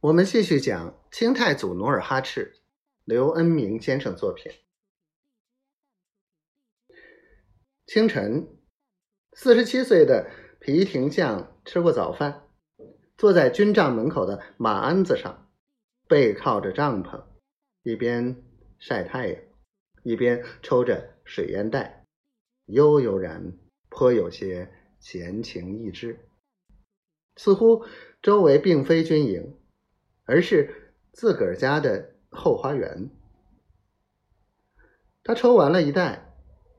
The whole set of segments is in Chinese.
我们继续讲清太祖努尔哈赤，刘恩明先生作品。清晨，四十七岁的皮廷相吃过早饭，坐在军帐门口的马鞍子上，背靠着帐篷，一边晒太阳，一边抽着水烟袋，悠悠然，颇有些闲情逸致，似乎周围并非军营。而是自个儿家的后花园。他抽完了一袋，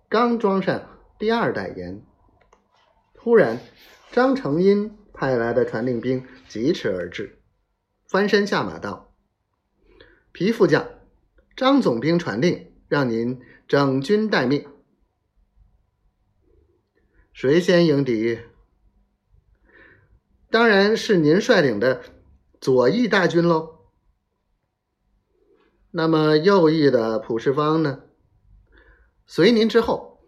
刚装上第二袋烟，突然，张成英派来的传令兵疾驰而至，翻身下马道：“皮副将，张总兵传令，让您整军待命。谁先迎敌？当然是您率领的。”左翼大军喽，那么右翼的普世方呢？随您之后。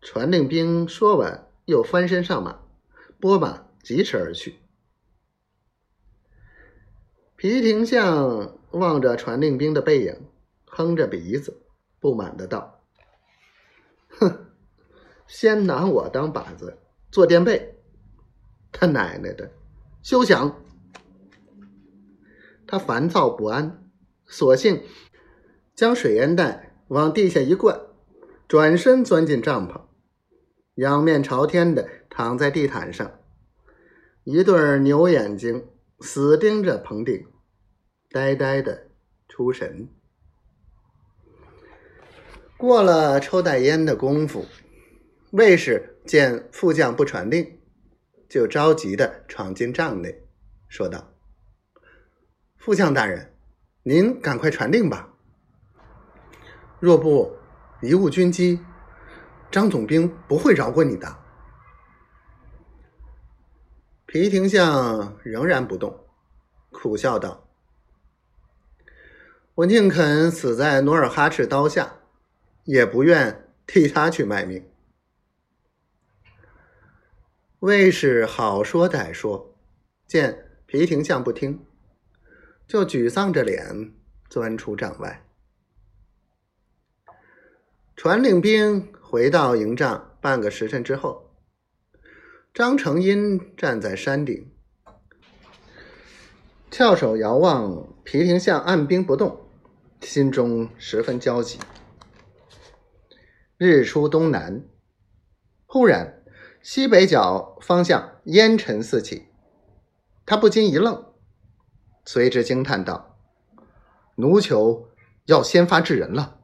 传令兵说完，又翻身上马，拨马疾驰而去。皮廷相望着传令兵的背影，哼着鼻子，不满的道：“哼，先拿我当靶子，做垫背。”他奶奶的，休想！他烦躁不安，索性将水烟袋往地下一灌，转身钻进帐篷，仰面朝天的躺在地毯上，一对牛眼睛死盯着棚顶，呆呆的出神。过了抽袋烟的功夫，卫士见副将不传令。就着急的闯进帐内，说道：“副将大人，您赶快传令吧。若不贻误军机，张总兵不会饶过你的。”皮廷相仍然不动，苦笑道：“我宁肯死在努尔哈赤刀下，也不愿替他去卖命。”卫士好说歹说，见皮廷相不听，就沮丧着脸钻出帐外。传令兵回到营帐半个时辰之后，张成英站在山顶，翘首遥望皮廷相按兵不动，心中十分焦急。日出东南，忽然。西北角方向烟尘四起，他不禁一愣，随之惊叹道：“奴酋要先发制人了。”